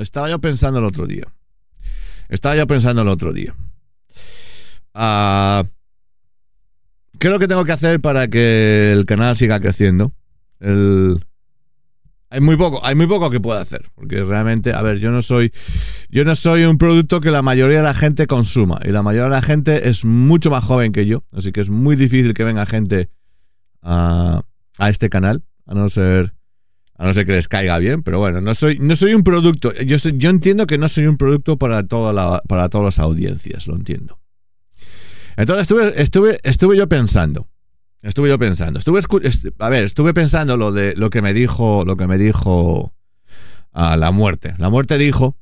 estaba yo pensando el otro día. Estaba yo pensando el otro día. ¿Qué es lo que tengo que hacer para que el canal siga creciendo? Hay muy poco, hay muy poco que pueda hacer, porque realmente, a ver, yo no soy, yo no soy un producto que la mayoría de la gente consuma y la mayoría de la gente es mucho más joven que yo, así que es muy difícil que venga gente a este canal, a no ser, a no ser que les caiga bien, pero bueno, no soy, no soy un producto, yo, yo entiendo que no soy un producto para para todas las audiencias, lo entiendo. Entonces estuve, estuve, estuve yo pensando. Estuve yo pensando. Estuve a ver, estuve pensando lo de lo que me dijo. Lo que me dijo a la muerte. La muerte dijo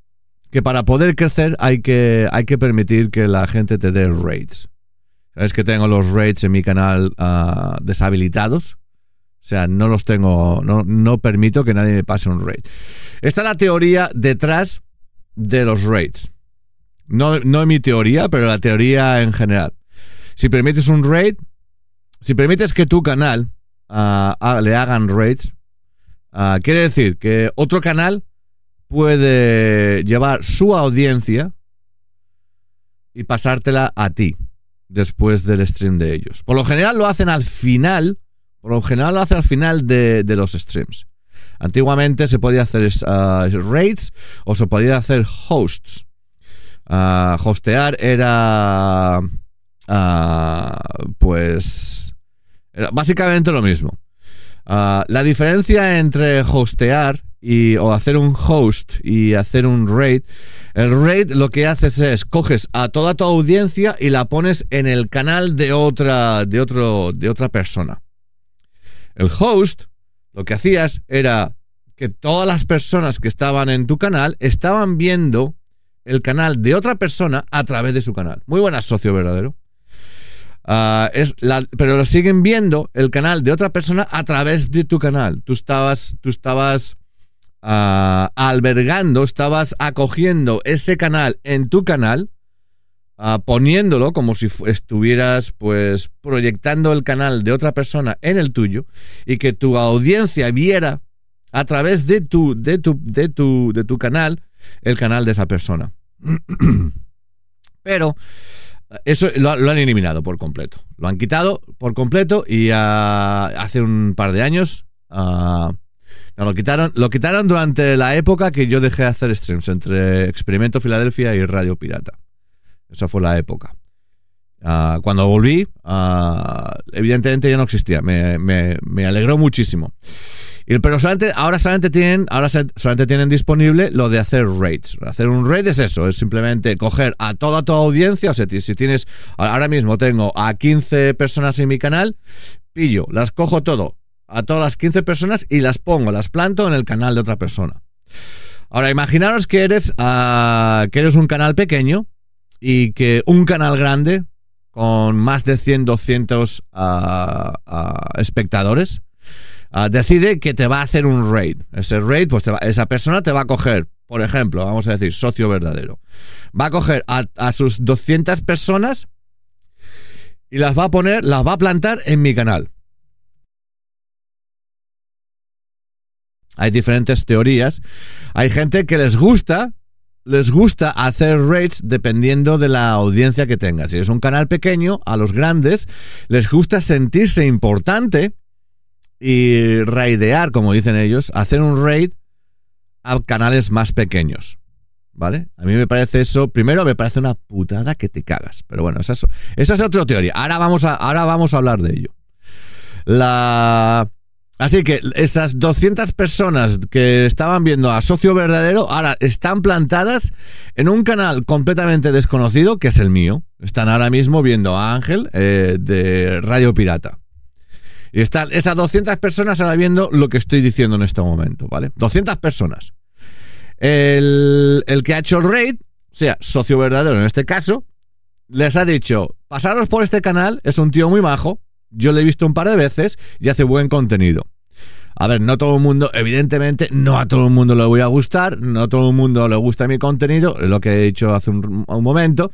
que para poder crecer hay que, hay que permitir que la gente te dé rates. Sabes que tengo los rates en mi canal ah, deshabilitados. O sea, no los tengo. No, no permito que nadie me pase un rate. Esta es la teoría detrás de los rates. No, no mi teoría, pero la teoría en general. Si permites un rate, si permites que tu canal ah, ah, le hagan rates, ah, quiere decir que otro canal puede llevar su audiencia y pasártela a ti después del stream de ellos. Por lo general lo hacen al final, por lo general lo hacen al final de, los streams. Antiguamente se podía hacer ah, rates o se podía hacer hosts. Ah, hostear era ah, pues era básicamente lo mismo. La diferencia entre hostear y, o hacer un host y hacer un raid, el raid lo que haces es coges a toda tu audiencia y la pones en el canal de otra, de otro, de otra persona. El host lo que hacías era que todas las personas que estaban en tu canal estaban viendo el canal de otra persona a través de su canal. Muy buenas, socio verdadero. Ah, pero lo siguen viendo el canal de otra persona a través de tu canal. Tú estabas, tú estabas ah, albergando, estabas acogiendo ese canal en tu canal, ah, poniéndolo como si estuvieras pues proyectando el canal de otra persona en el tuyo y que tu audiencia viera a través de tu, de tu, de tu, de tu canal el canal de esa persona. Pero eso lo, han eliminado por completo. Lo han quitado por completo y hace un par de años lo quitaron. Lo quitaron durante la época que yo dejé de hacer streams entre Experimento Filadelfia y Radio Pirata. Esa fue la época. Ah, cuando volví, ah, evidentemente ya no existía. Me, me- alegró muchísimo. Y- pero solamente, ahora solamente tienen, ahora solamente tienen disponible lo de hacer raids. Hacer un raid es eso, es simplemente coger a toda tu audiencia. O sea, si tienes, ahora mismo tengo a 15 personas en mi canal, pillo, las cojo todo, a todas las 15 personas y las pongo, las planto en el canal de otra persona. Ahora, imaginaros que eres, ah, que eres un canal pequeño y que un canal grande con más de 100, 200 ah, ah, espectadores ah, decide que te va a hacer un raid. Ese raid, pues te va- esa persona te va a coger, por ejemplo, vamos a decir, socio verdadero. Va a coger a, a sus 200 personas y las va a poner, las va a plantar en mi canal. Hay diferentes teorías. Hay gente que les gusta, les gusta hacer raids dependiendo de la audiencia que tenga. Si es un canal pequeño, a los grandes les gusta sentirse importante y raidear, como dicen ellos, hacer un raid a canales más pequeños. ¿Vale? A mí me parece eso, primero me parece una putada que te cagas. Pero bueno, esa es, esa es otra teoría. Ahora vamos, a, ahora vamos a hablar de ello. La... Así que esas 200 personas que estaban viendo a Socio Verdadero ahora están plantadas en un canal completamente desconocido, que es el mío. Están ahora mismo viendo a Ángel eh, de Radio Pirata. Y están esas 200 personas ahora viendo lo que estoy diciendo en este momento, ¿vale? 200 personas. El, el que ha hecho el raid, o sea, socio verdadero en este caso, les ha dicho, pasaros por este canal, es un tío muy majo, yo le he visto un par de veces y hace buen contenido. A ver, no todo el mundo, evidentemente, no a todo el mundo le voy a gustar, no a todo el mundo le gusta mi contenido, lo que he dicho hace un, un momento.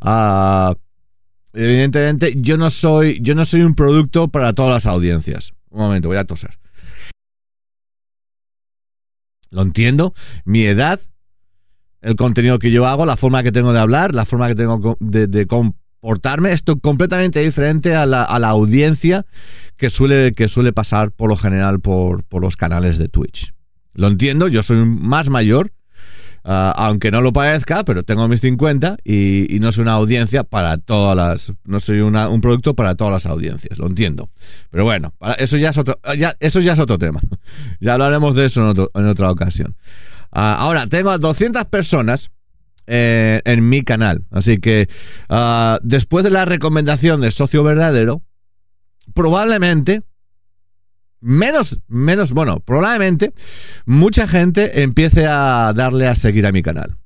Ah, evidentemente, yo no soy, yo no soy un producto para todas las audiencias. Un momento, voy a toser. Lo entiendo. Mi edad el contenido que yo hago, la forma que tengo de hablar, la forma que tengo de, de comportarme, esto completamente diferente a la, a la, audiencia que suele, que suele pasar por lo general por, por los canales de Twitch. Lo entiendo, yo soy más mayor, Uh, aunque no lo parezca, pero tengo mis 50 y, y, no soy una audiencia para todas las. No soy una, un producto para todas las audiencias, lo entiendo. Pero bueno, eso ya es otro, ya, eso ya es otro tema. ya hablaremos de eso en, otro, en otra ocasión. Ahora, tengo a 200 personas eh, en mi canal. Así que uh, después de la recomendación de socio verdadero, probablemente menos, menos, bueno, probablemente mucha gente empiece a darle a seguir a mi canal.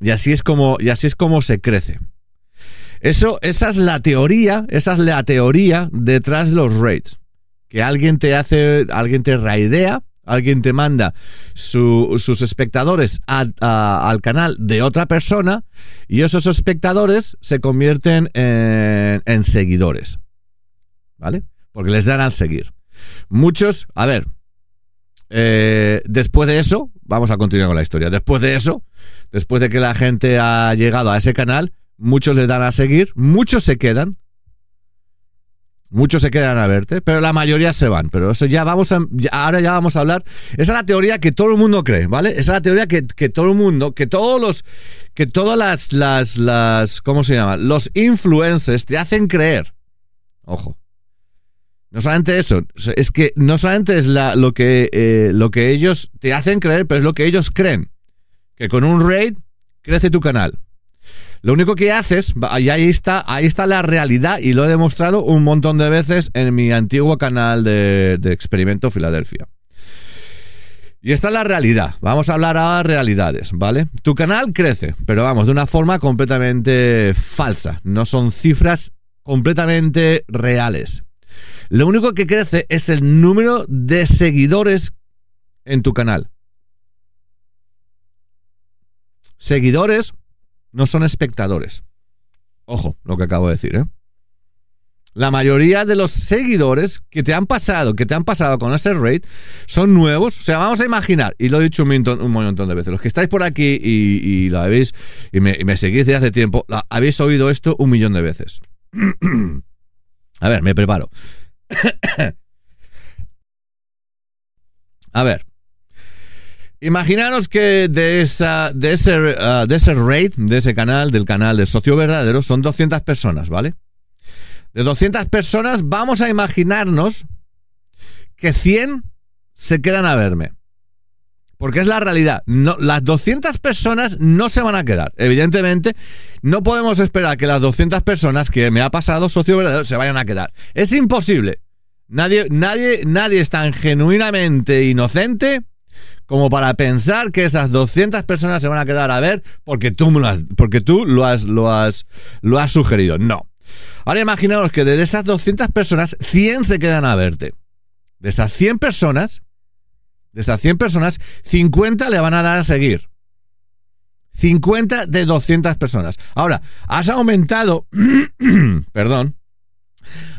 Y así es como, y así es como se crece. Eso, esa es la teoría, esa es la teoría detrás de los raids. Que alguien te hace, alguien te raidea, alguien te manda su, sus espectadores a, al canal de otra persona y esos espectadores se convierten en, en seguidores. ¿Vale? porque les dan al seguir. Muchos, a ver, eh, después de eso, vamos a continuar con la historia. Después de eso, después de que la gente ha llegado a ese canal, muchos les dan a seguir, muchos se quedan. Muchos se quedan a verte, pero la mayoría se van. Pero eso ya vamos a. ahora ya vamos a hablar. Esa es la teoría que todo el mundo cree, ¿vale? Esa es la teoría que, que todo el mundo, que todos los. Que todas las, las, las. ¿Cómo se llama? Los influencers te hacen creer. Ojo. No solamente eso, es que no solamente es la, lo, que, eh, lo que ellos te hacen creer, pero es lo que ellos creen. Que con un raid crece tu canal. Lo único que haces, y ahí está, ahí está la realidad, y lo he demostrado un montón de veces en mi antiguo canal de, de Experimento Filadelfia. Y esta es la realidad. Vamos a hablar ahora de realidades, ¿vale? Tu canal crece, pero vamos, de una forma completamente falsa. No son cifras completamente reales. Lo único que crece es el número de seguidores en tu canal. Seguidores no son espectadores. Ojo, lo que acabo de decir, ¿eh? La mayoría de los seguidores que te han pasado, que te han pasado con ese rate, son nuevos. O sea, vamos a imaginar, y lo he dicho un montón, un montón de veces, los que estáis por aquí y, lo habéis, y me, y me, seguís desde hace tiempo, habéis oído esto un millón de veces. a ver, me preparo. A ver. Imaginaros que de, esa, de, ese, uh, de ese raid, de ese canal, del canal de Socio Verdadero, son 200 personas, ¿vale? De 200 personas, vamos a imaginarnos que 100 se quedan a verme. Porque es la realidad. No, las 200 personas no se van a quedar. Evidentemente, no podemos esperar que las 200 personas que me ha pasado socio verdadero se vayan a quedar. Es imposible. Nadie, nadie, nadie es tan genuinamente inocente como para pensar que esas 200 personas se van a quedar a ver porque tú, lo has, porque tú lo, has, lo, has, lo has sugerido. No. Ahora imaginaos que de esas 200 personas, 100 se quedan a verte. De esas 100 personas, de esas 100 personas, 50 le van a dar a seguir. 50 de 200 personas. Ahora, has aumentado, perdón,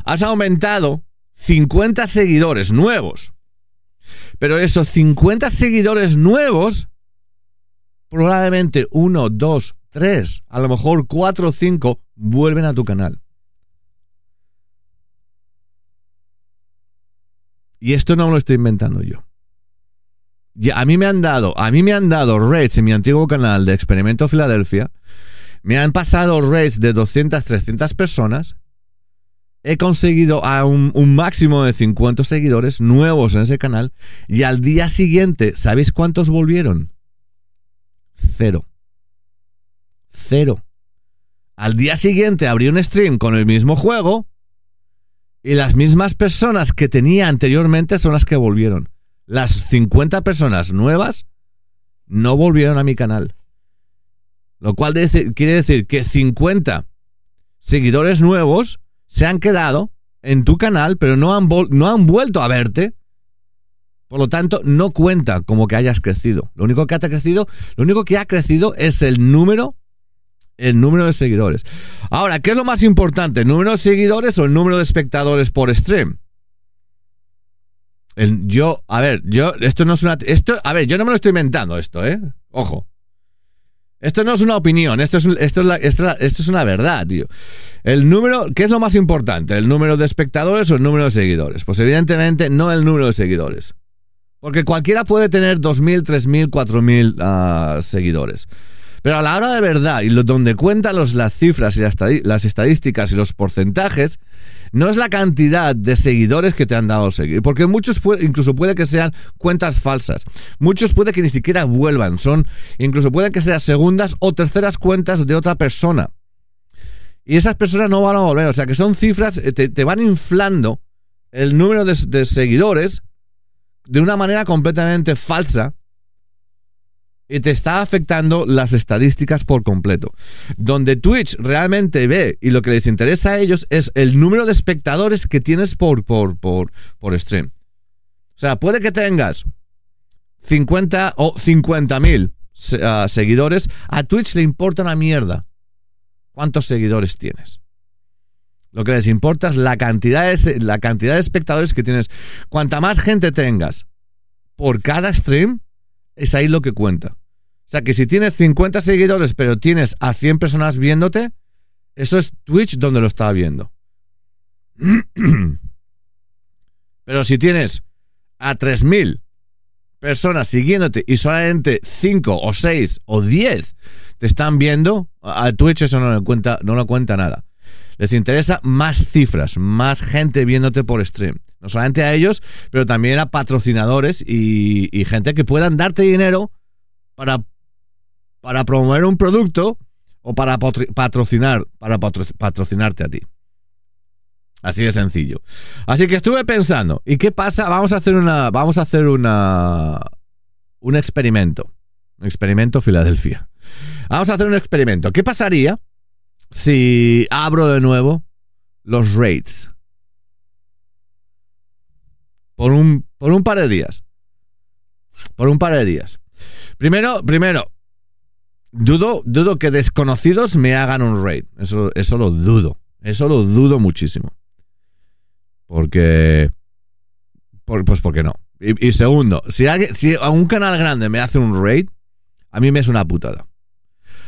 has aumentado 50 seguidores nuevos. Pero esos 50 seguidores nuevos, probablemente 1, 2, 3, a lo mejor 4 o 5 vuelven a tu canal. Y esto no lo estoy inventando yo. Ya, a mí me han dado, a mí me han dado rates en mi antiguo canal de Experimento Filadelfia. Me han pasado rates de 200, 300 personas. He conseguido a un, un, máximo de 50 seguidores nuevos en ese canal. Y al día siguiente, ¿sabéis cuántos volvieron? Cero. Cero. Al día siguiente abrí un stream con el mismo juego. Y las mismas personas que tenía anteriormente son las que volvieron las 50 personas nuevas no volvieron a mi canal. Lo cual quiere decir que 50 seguidores nuevos se han quedado en tu canal, pero no han, no han vuelto a verte. Por lo tanto, no cuenta como que hayas crecido. Lo único que ha crecido, lo único que ha crecido es el número, el número de seguidores. Ahora, ¿qué es lo más importante? ¿El número de seguidores o el número de espectadores por stream? yo, a ver, yo, esto no es una, esto, a ver, yo no me lo estoy inventando esto, ¿eh? Ojo. Esto no es una opinión, esto es, esto es, esto, es una verdad, tío. El número, ¿qué es lo más importante? ¿El número de espectadores o el número de seguidores? Pues evidentemente no el número de seguidores. Porque cualquiera puede tener 2.000, 3.000, 4.000 seguidores. Pero a la hora de verdad, y donde cuentan las cifras y las, estadísticas y los porcentajes, no es la cantidad de seguidores que te han dado seguir. Porque muchos incluso puede que sean cuentas falsas. Muchos puede que ni siquiera vuelvan. Son, incluso puede que sean segundas o terceras cuentas de otra persona. Y esas personas no van a volver. O sea que son cifras, eh, te, van inflando el número de seguidores de una manera completamente falsa y te está afectando las estadísticas por completo. Donde Twitch realmente ve y lo que les interesa a ellos es el número de espectadores que tienes por, por, por, por stream. O sea, puede que tengas 50 o 50 mil ah, seguidores, a Twitch le importa una mierda cuántos seguidores tienes. Lo que les importa es la cantidad de, la cantidad de espectadores que tienes. Cuanta más gente tengas por cada stream, es ahí lo que cuenta. O sea que si tienes 50 seguidores pero tienes a 100 personas viéndote, eso es Twitch donde lo está viendo. Pero si tienes a 3000 personas siguiéndote y solamente 5 o 6 o 10 te están viendo, a Twitch eso no lo cuenta, no lo cuenta nada. Les interesa más cifras, más gente viéndote por stream. No solamente a ellos, pero también a patrocinadores y, gente que puedan darte dinero para, para promover un producto o para patrocinar, para patrocinarte a ti. Así de sencillo. Así que estuve pensando, ¿y qué pasa? Vamos a hacer una vamos a hacer una un experimento. Un experimento Filadelfia. Vamos a hacer un experimento. ¿Qué pasaría si abro de nuevo los raids? Por un, por un par de días. Por un par de días. Primero, primero, dudo, dudo que desconocidos me hagan un raid. Eso, eso lo dudo. Eso lo dudo muchísimo. Porque. pues porque no. Y, segundo, si, alguien, si un canal grande me hace un raid, a mí me es una putada.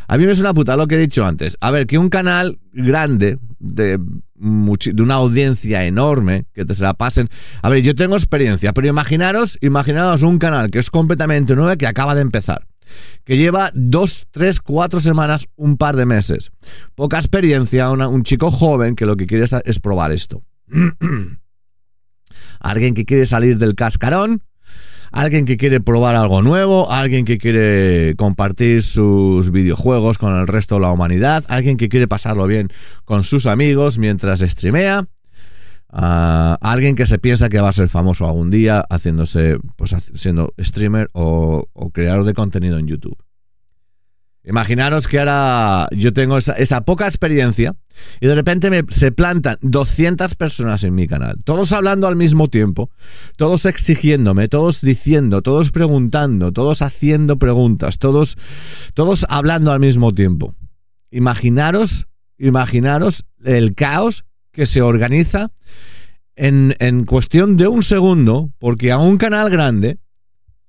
A mí me es una puta lo que he dicho antes. A ver, que un canal grande, de, de una audiencia enorme, que te se la pasen. A ver, yo tengo experiencia, pero imaginaros, imaginaros un canal que es completamente nuevo, que acaba de empezar. Que lleva dos, tres, cuatro semanas, un par de meses. Poca experiencia, un chico joven que lo que quiere es, es probar esto. Alguien que quiere salir del cascarón alguien que quiere probar algo nuevo, alguien que quiere compartir sus videojuegos con el resto de la humanidad, alguien que quiere pasarlo bien con sus amigos mientras streamea, uh, alguien que se piensa que va a ser famoso algún día haciéndose, pues siendo streamer o creador de contenido en YouTube. Imaginaros que ahora yo tengo esa, poca experiencia y de repente me, se plantan 200 personas en mi canal, todos hablando al mismo tiempo, todos exigiéndome, todos diciendo, todos preguntando, todos haciendo preguntas, todos, todos hablando al mismo tiempo. Imaginaros, imaginaros el caos que se organiza en, en cuestión de un segundo, porque a un canal grande,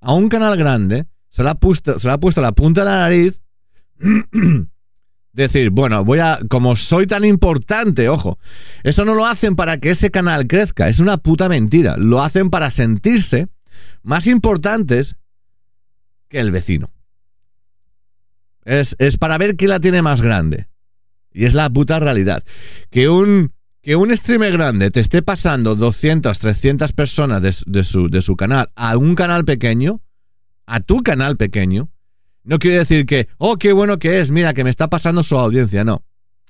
a un canal grande, se le ha puesto, se le ha puesto la punta de la nariz decir, bueno, voy a, como soy tan importante, ojo, eso no lo hacen para que ese canal crezca, es una puta mentira, lo hacen para sentirse más importantes que el vecino. Es, es para ver quién la tiene más grande. Y es la puta realidad. Que un, que un streamer grande te esté pasando 200, 300 personas de, su, canal a un canal pequeño, a tu canal pequeño, no quiere decir que, oh, qué bueno que es, mira, que me está pasando su audiencia, no.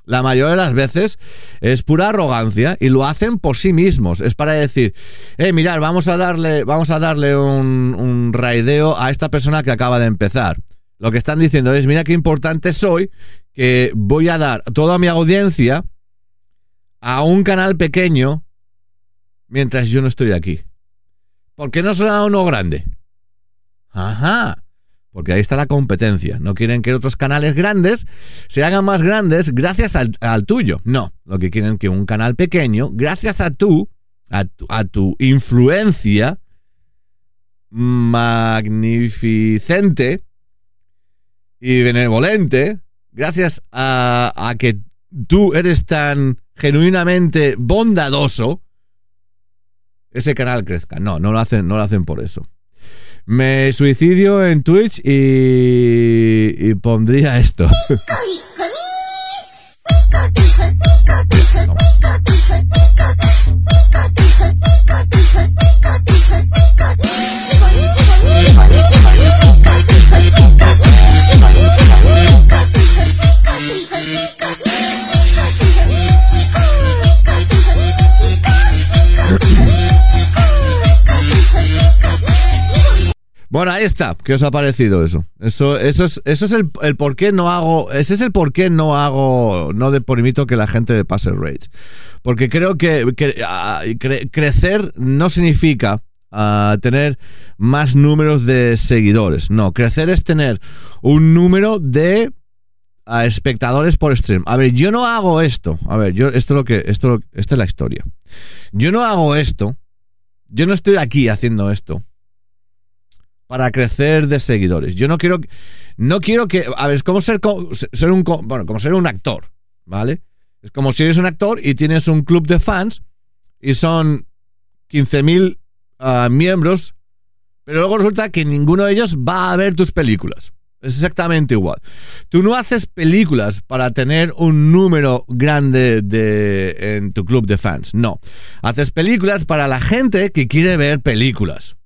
La mayoría de las veces es pura arrogancia y lo hacen por sí mismos. Es para decir, eh, mirar, vamos a darle, vamos a darle un, un raideo a esta persona que acaba de empezar. Lo que están diciendo es, mira qué importante soy, que voy a dar toda mi audiencia a un canal pequeño mientras yo no estoy aquí. ¿Por qué no será uno grande? Ajá. Porque ahí está la competencia. No quieren que otros canales grandes se hagan más grandes gracias al, tuyo. No, lo que quieren que un canal pequeño, gracias a tú, a tu, influencia, magnificente y benevolente, gracias a, a que tú eres tan genuinamente bondadoso, ese canal crezca. No, no lo hacen, no lo hacen por eso. Me suicidio en Twitch y, y pondría esto. Está. ¿Qué os ha parecido eso? Eso, eso es, eso es el, el por qué no hago. Ese es el por qué no hago. No de que la gente pase el rage. Porque creo que, que ah, cre- crecer no significa ah, tener más números de seguidores. No, crecer es tener un número de ah, espectadores por stream. A ver, yo no hago esto. A ver, yo esto es lo que esto lo- esta es la historia. Yo no hago esto. Yo no estoy aquí haciendo esto para crecer de seguidores. Yo no quiero no quiero que a ver, es como ser ser un bueno, ser un actor, ¿vale? Es como si eres un actor y tienes un club de fans y son 15.000 ah, miembros, pero luego resulta que ninguno de ellos va a ver tus películas. Es exactamente igual. Tú no haces películas para tener un número grande de, en tu club de fans. No. Haces películas para la gente que quiere ver películas.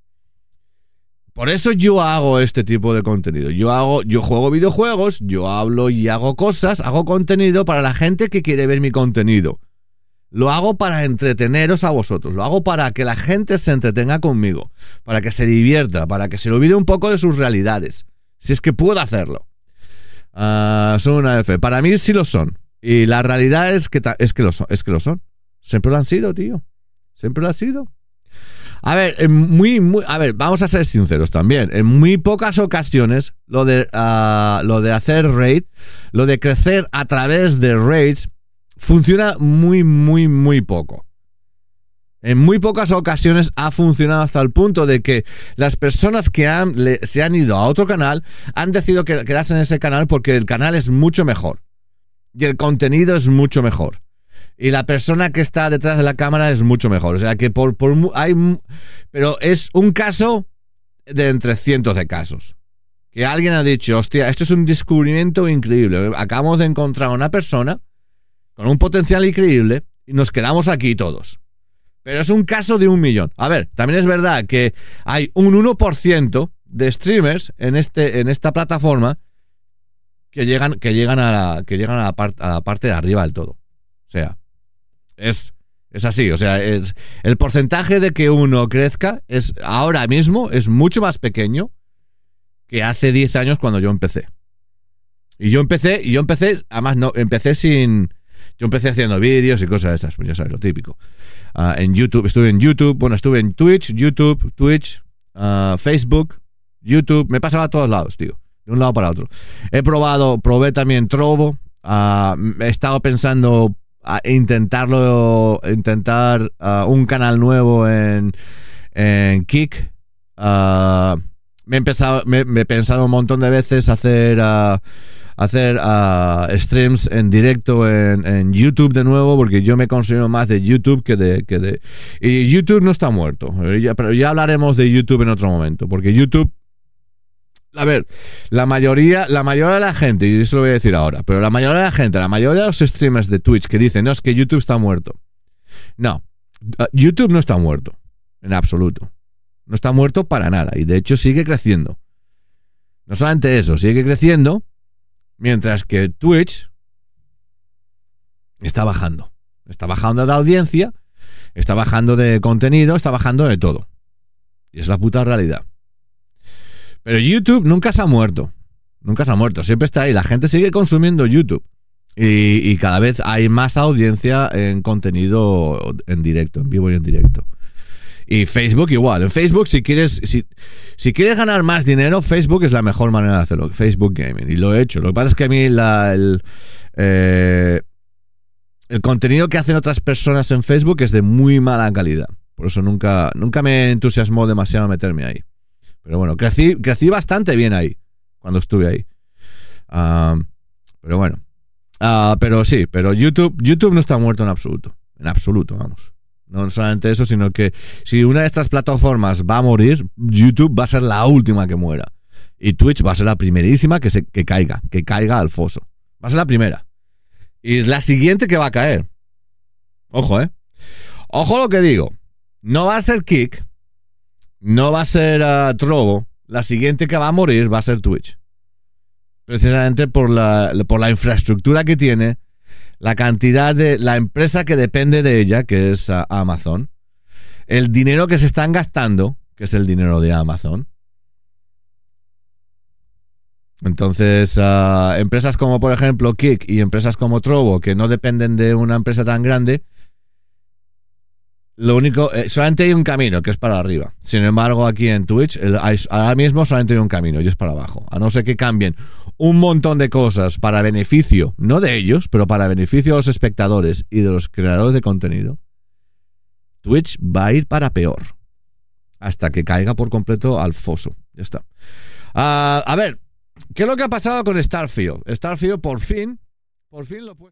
Por eso yo hago este tipo de contenido. Yo hago, yo juego videojuegos, yo hablo y hago cosas, hago contenido para la gente que quiere ver mi contenido. Lo hago para entreteneros a vosotros, lo hago para que la gente se entretenga conmigo, para que se divierta, para que se olvide un poco de sus realidades, si es que puedo hacerlo. Ah, son una F. Para mí sí lo son. Y la realidad es que, es que lo son, es que lo son. Siempre lo han sido, tío. Siempre lo ha sido. A ver, muy, muy, a ver, vamos a ser sinceros también. En muy pocas ocasiones, lo de, ah, lo de hacer raid, lo de crecer a través de raids, funciona muy, muy, muy poco. En muy pocas ocasiones ha funcionado hasta el punto de que las personas que se han ido a otro canal han decidido que- quedarse en ese canal porque el canal es mucho mejor. Y el contenido es mucho mejor. Y la persona que está detrás de la cámara es mucho mejor. O sea que por, por hay pero es un caso de entre cientos de casos. Que alguien ha dicho, hostia, esto es un descubrimiento increíble. Acabamos de encontrar a una persona con un potencial increíble y nos quedamos aquí todos. Pero es un caso de un millón. A ver, también es verdad que hay un 1% de streamers en, este, en esta plataforma que llegan, que llegan, a, la, que llegan a, la par- a la parte de arriba del todo. O sea, es, es así. O sea, es, el porcentaje de que uno crezca es ahora mismo es mucho más pequeño que hace 10 años cuando yo empecé. Y yo empecé, y yo empecé, además no, empecé sin. Yo empecé haciendo vídeos y cosas de esas, pues ya sabes, lo típico. Ah, en YouTube, estuve en YouTube, bueno, estuve en Twitch, YouTube, Twitch, ah, Facebook, YouTube, me pasaba a todos lados, tío, de un lado para otro. He probado, probé también Trovo, ah, he estado pensando intentarlo, intentar ah, un canal nuevo en, en Kick. Ah, me, he pensado un montón de veces hacer ah, hacer ah, streams en directo en, en YouTube de nuevo, porque yo me considero más de YouTube que de, que de... Y YouTube no está muerto, eh, pero ya hablaremos de YouTube en otro momento, porque YouTube... A ver, la mayoría, la mayoría de la gente, y eso lo voy a decir ahora, pero la mayoría de la gente, la mayoría de los streamers de Twitch que dicen, no, es que YouTube está muerto. No, ah, YouTube no está muerto, en absoluto. No está muerto para nada, y de hecho sigue creciendo. No solamente eso, sigue creciendo, Mientras que Twitch está bajando. Está bajando de audiencia, está bajando de contenido, está bajando de todo. Y es la puta realidad. Pero YouTube nunca se ha muerto. Nunca se ha muerto. Siempre está ahí. La gente sigue consumiendo YouTube. Y, y cada vez hay más audiencia en contenido en directo, en vivo y en directo. Y Facebook igual. En Facebook, si quieres, si, si quieres ganar más dinero, Facebook es la mejor manera de hacerlo. Facebook Gaming. Y lo he hecho. Lo que pasa es que a mí el, eh, el contenido que hacen otras personas en Facebook es de muy mala calidad. Por eso nunca, nunca me entusiasmó demasiado meterme ahí. Pero bueno, crecí, crecí bastante bien ahí, cuando estuve ahí. Ah, pero bueno. Ah, pero sí, pero YouTube, YouTube no está muerto en absoluto. En absoluto, vamos. No solamente eso, sino que si una de estas plataformas va a morir, YouTube va a ser la última que muera. Y Twitch va a ser la primerísima que, se, que caiga, que caiga al foso. Va a ser la primera. Y es la siguiente que va a caer. Ojo, ¿eh? Ojo lo que digo. No va a ser Kick. No va a ser uh, Trovo. La siguiente que va a morir va a ser Twitch. Precisamente por la, por la infraestructura que tiene, la cantidad de. la empresa que depende de ella, que es uh, Amazon. El dinero que se están gastando, que es el dinero de Amazon. Entonces, uh, empresas como por ejemplo Kik y empresas como Trovo, que no dependen de una empresa tan grande, lo único, eh, solamente hay un camino que es para arriba. Sin embargo, aquí en Twitch, ahora mismo solamente hay un camino y es para abajo. A no ser que cambien un montón de cosas para beneficio, no de ellos, pero para beneficio de los espectadores y de los creadores de contenido, Twitch va a ir para peor. Hasta que caiga por completo al foso. Ya está. Uh, a ver, ¿Qué es lo que ha pasado con Starfield? Starfield por fin, por fin lo puede...